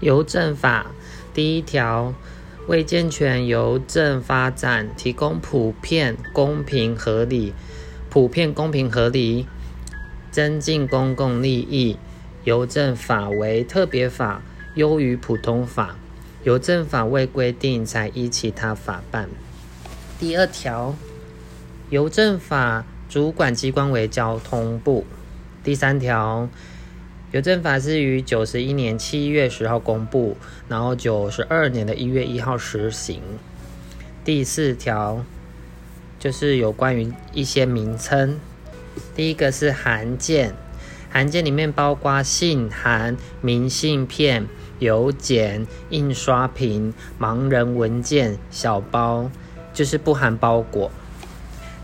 邮政法第一条，为健全邮政发展提供普遍、公平、合理、普遍、公平、合理，增进公共利益，邮政法为特别法，优于普通法。邮政法未规定，才依其他法办。第二条，邮政法主管机关为交通部。第三条。邮政法是于九十一年七月十号公布，然后九十二年的一月一号实行。第四条就是有关于一些名称，第一个是函件，函件里面包括信函、明信片、邮件、印刷品、盲人文件、小包，就是不含包裹。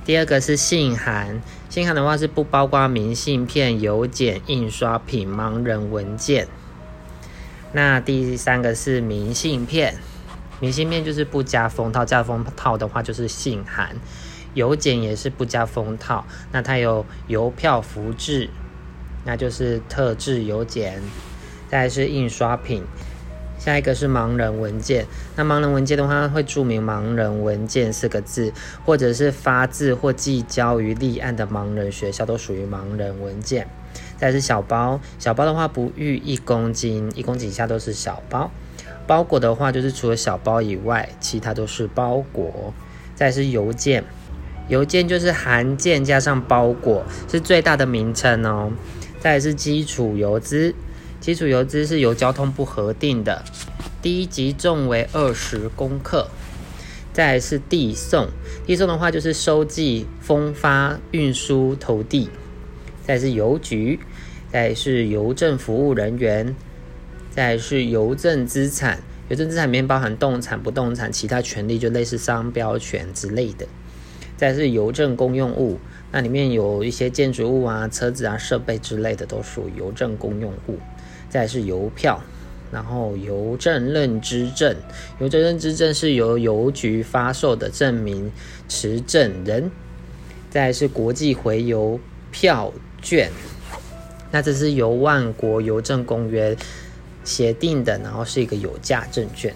第二个是信函，信函的话是不包括明信片、邮件、印刷品、盲人文件。那第三个是明信片，明信片就是不加封套，加封套的话就是信函。邮件也是不加封套，那它有邮票福制，那就是特制邮件。再是印刷品。下一个是盲人文件，那盲人文件的话会注明“盲人文件”四个字，或者是发自或寄交于立案的盲人学校，都属于盲人文件。再是小包，小包的话不逾一公斤，一公斤以下都是小包。包裹的话就是除了小包以外，其他都是包裹。再是邮件，邮件就是函件加上包裹，是最大的名称哦。再是基础邮资。基础邮资是由交通部核定的，第一级重为二十公克。再是递送，递送的话就是收寄、封发、运输、投递。再是邮局，再是邮政服务人员，再是邮政资产。邮政资产里面包含动产、不动产、其他权利，就类似商标权之类的。再是邮政公用物，那里面有一些建筑物啊、车子啊、设备之类的，都属于邮政公用物。再是邮票，然后邮政认知证，邮政认知证是由邮局发售的证明持证人。再是国际回邮票券，那这是由万国邮政公约协定的，然后是一个有价证券。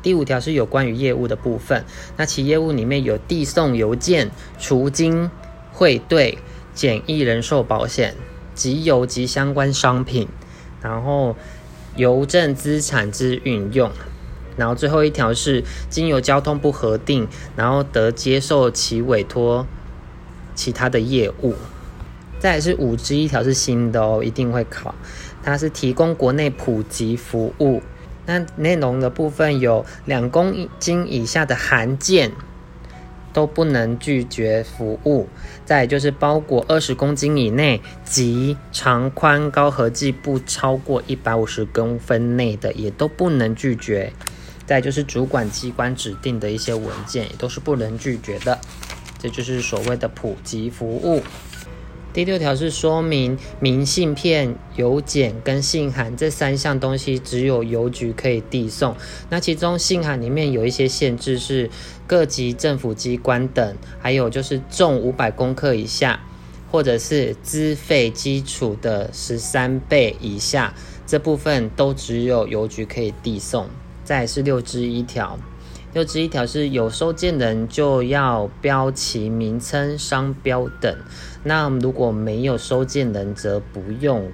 第五条是有关于业务的部分，那其业务里面有递送邮件、储金、汇兑、简易人寿保险、集邮及相关商品。然后，邮政资产之运用，然后最后一条是经由交通部核定，然后得接受其委托其他的业务。再是五之一条是新的哦，一定会考。它是提供国内普及服务，那内容的部分有两公斤以下的函件。都不能拒绝服务。再就是包裹二十公斤以内及长宽高合计不超过一百五十公分内的，也都不能拒绝。再就是主管机关指定的一些文件，也都是不能拒绝的。这就是所谓的普及服务。第六条是说明明信片、邮件跟信函这三项东西只有邮局可以递送。那其中信函里面有一些限制，是各级政府机关等，还有就是重五百公克以下，或者是资费基础的十三倍以下，这部分都只有邮局可以递送。再是六之一条。六之一条是有收件人就要标其名称、商标等，那如果没有收件人则不用。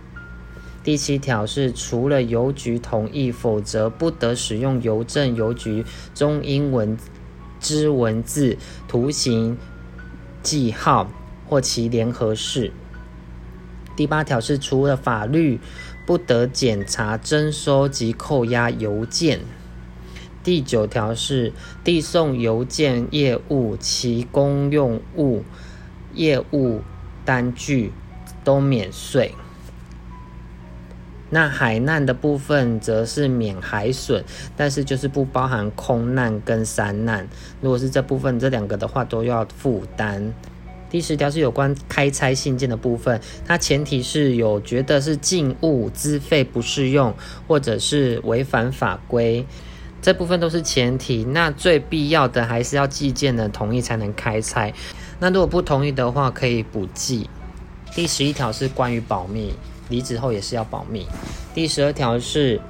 第七条是除了邮局同意，否则不得使用邮政邮局中英文之文字、图形、记号或其联合式。第八条是除了法律，不得检查、征收及扣押邮件。第九条是递送邮件业务，其公用物业务单据都免税。那海难的部分则是免海损，但是就是不包含空难跟山难。如果是这部分这两个的话，都要负担。第十条是有关开拆信件的部分，它前提是有觉得是禁物资费不适用，或者是违反法规。这部分都是前提，那最必要的还是要寄件人同意才能开拆。那如果不同意的话，可以补寄。第十一条是关于保密，离职后也是要保密。第十二条是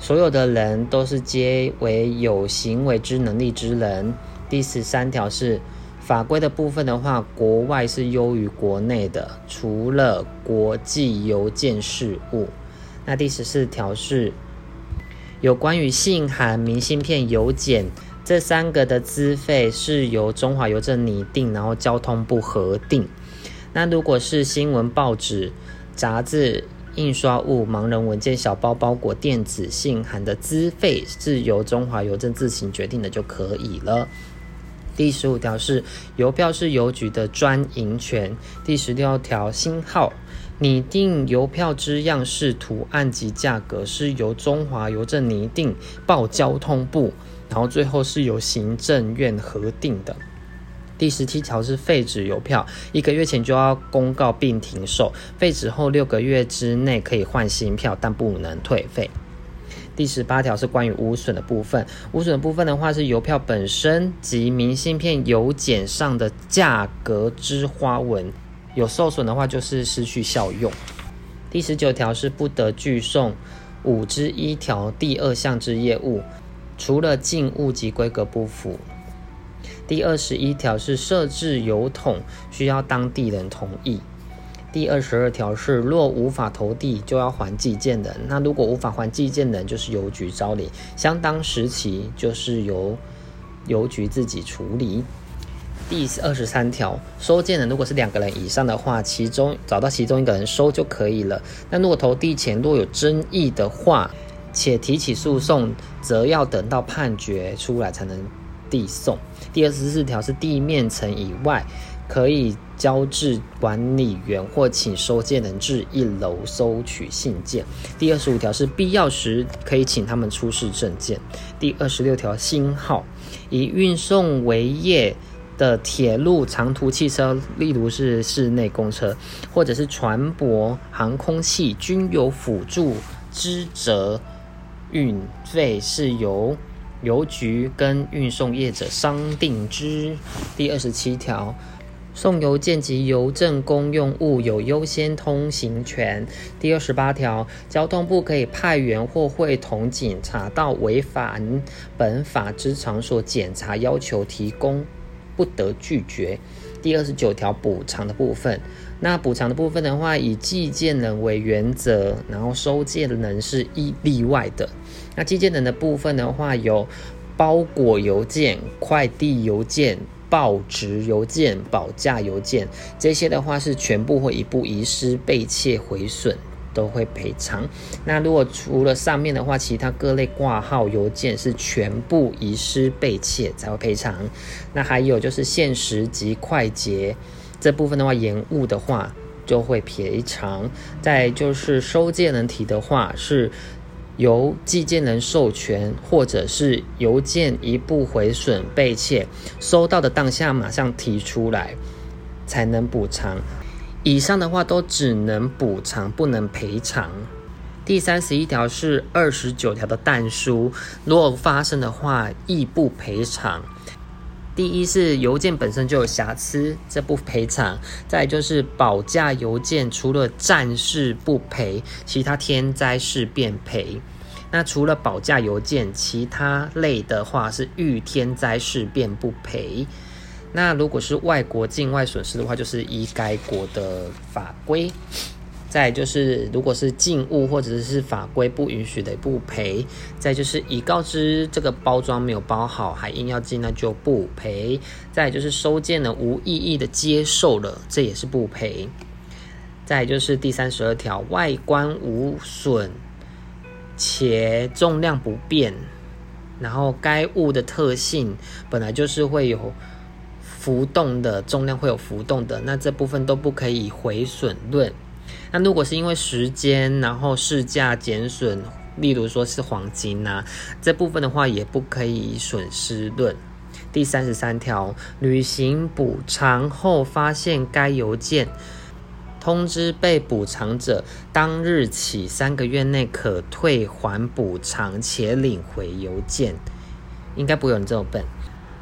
所有的人都是皆为有行为之能力之人。第十三条是法规的部分的话，国外是优于国内的，除了国际邮件事务。那第十四条是有关于信函、明信片、邮件这三个的资费是由中华邮政拟定，然后交通部核定。那如果是新闻报纸、杂志。印刷物、盲人文件、小包包裹、电子信函的资费是由中华邮政自行决定的就可以了。第十五条是邮票是邮局的专营权。第十六条星号拟定邮票之样式、图案及价格是由中华邮政拟定，报交通部，然后最后是由行政院核定的。第十七条是废止邮票，一个月前就要公告并停售，废止后六个月之内可以换新票，但不能退费。第十八条是关于无损的部分，无损部分的话是邮票本身及明信片邮件上的价格之花纹有受损的话，就是失去效用。第十九条是不得拒送五之一条第二项之业务，除了进物及规格不符。第二十一条是设置邮筒需要当地人同意。第二十二条是若无法投递就要还寄件人，那如果无法还寄件人，就是邮局招领，相当时期就是由邮局自己处理。第二十三条收件人如果是两个人以上的话，其中找到其中一个人收就可以了。那如果投递前若有争议的话，且提起诉讼，则要等到判决出来才能。递送第二十四条是地面层以外可以交至管理员或请收件人至一楼收取信件。第二十五条是必要时可以请他们出示证件。第二十六条星号以运送为业的铁路长途汽车，例如是室内公车或者是船舶、航空器，均有辅助之责，运费是由。邮局跟运送业者商定之。第二十七条，送邮件及邮政公用物有优先通行权。第二十八条，交通部可以派员或会同警察到违反本法之场所检查，要求提供，不得拒绝。第二十九条，补偿的部分。那补偿的部分的话，以寄件人为原则，然后收件人是一例外的。那寄件人的部分的话，有包裹邮件、快递邮件、报纸邮件、保价邮件，这些的话是全部或一部遗失、被窃、毁损都会赔偿。那如果除了上面的话，其他各类挂号邮件是全部遗失、被窃才会赔偿。那还有就是限时及快捷这部分的话，延误的话就会赔偿。再就是收件人提的话是。由寄件人授权，或者是邮件一部毁损被窃，收到的当下马上提出来，才能补偿。以上的话都只能补偿，不能赔偿。第三十一条是二十九条的但书，如果发生的话，亦不赔偿。第一是邮件本身就有瑕疵，这不赔偿；再就是保价邮件，除了战事不赔，其他天灾事变赔。那除了保价邮件，其他类的话是遇天灾事变不赔。那如果是外国境外损失的话，就是依该国的法规。再就是，如果是禁物或者是法规不允许的不赔。再就是已告知这个包装没有包好，还硬要进，那就不赔。再就是收件人无异议的接受了，这也是不赔。再就是第三十二条，外观无损且重量不变，然后该物的特性本来就是会有浮动的，重量会有浮动的，那这部分都不可以毁损论。那如果是因为时间，然后市价减损，例如说是黄金呐，这部分的话也不可以损失论。第三十三条，履行补偿后发现该邮件，通知被补偿者，当日起三个月内可退还补偿且领回邮件。应该不会有人这么笨。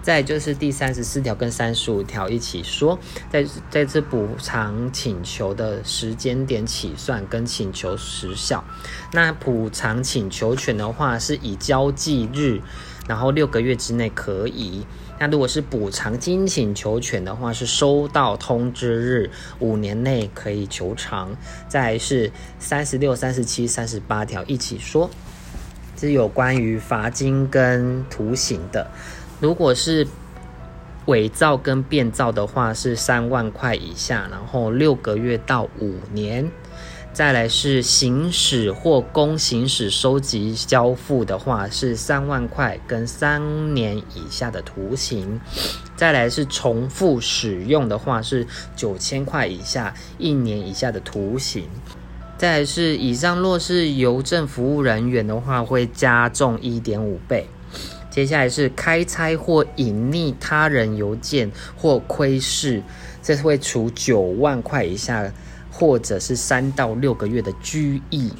再就是第三十四条跟三十五条一起说，在在这补偿请求的时间点起算跟请求时效。那补偿请求权的话，是以交际日，然后六个月之内可以。那如果是补偿金请求权的话，是收到通知日五年内可以求偿。再是三十六、三十七、三十八条一起说，是有关于罚金跟徒刑的。如果是伪造跟变造的话，是三万块以下，然后六个月到五年。再来是行使或公行使收集交付的话，是三万块跟三年以下的徒刑。再来是重复使用的话，是九千块以下一年以下的徒刑。再来是以上若是邮政服务人员的话，会加重一点五倍。接下来是开拆或隐匿他人邮件或窥视，这是会处九万块以下，或者是三到六个月的拘役。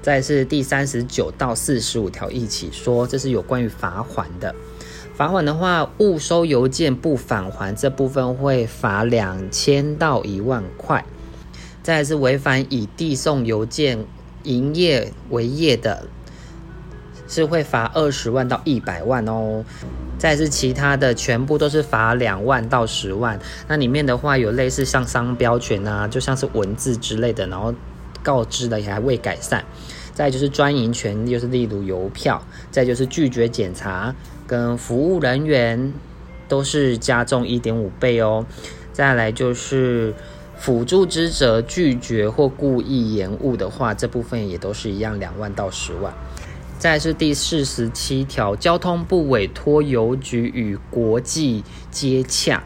再是第三十九到四十五条一起说，这是有关于罚款的。罚款的话，误收邮件不返还这部分会罚两千到一万块。再是违反以递送邮件营业为业的。是会罚二十万到一百万哦，再是其他的全部都是罚两万到十万。那里面的话有类似像商标权啊，就像是文字之类的，然后告知的也还未改善。再就是专营权，就是例如邮票。再就是拒绝检查跟服务人员都是加重一点五倍哦。再来就是辅助之者拒绝或故意延误的话，这部分也都是一样两万到十万。再是第四十七条，交通部委托邮局与国际接洽。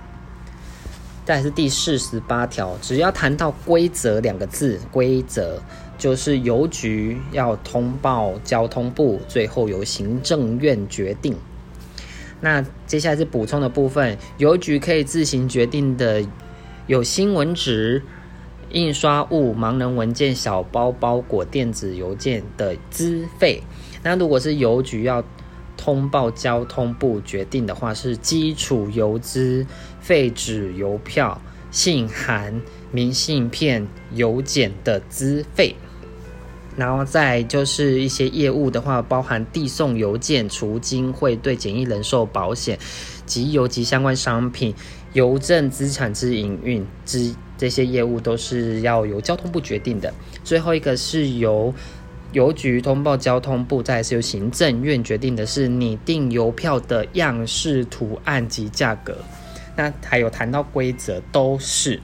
再是第四十八条，只要谈到规则两个字，规则就是邮局要通报交通部，最后由行政院决定。那接下来是补充的部分，邮局可以自行决定的有新闻纸、印刷物、盲人文件、小包包裹、电子邮件的资费。那如果是邮局要通报交通部决定的话，是基础邮资、废纸邮票、信函、明信片、邮件的资费。然后再就是一些业务的话，包含递送邮件、除金汇兑简易人寿保险、及邮寄相关商品、邮政资产之营运之这些业务，都是要由交通部决定的。最后一个是由。邮局通报交通部，再是由行政院决定的是拟定邮票的样式、图案及价格。那还有谈到规则，都是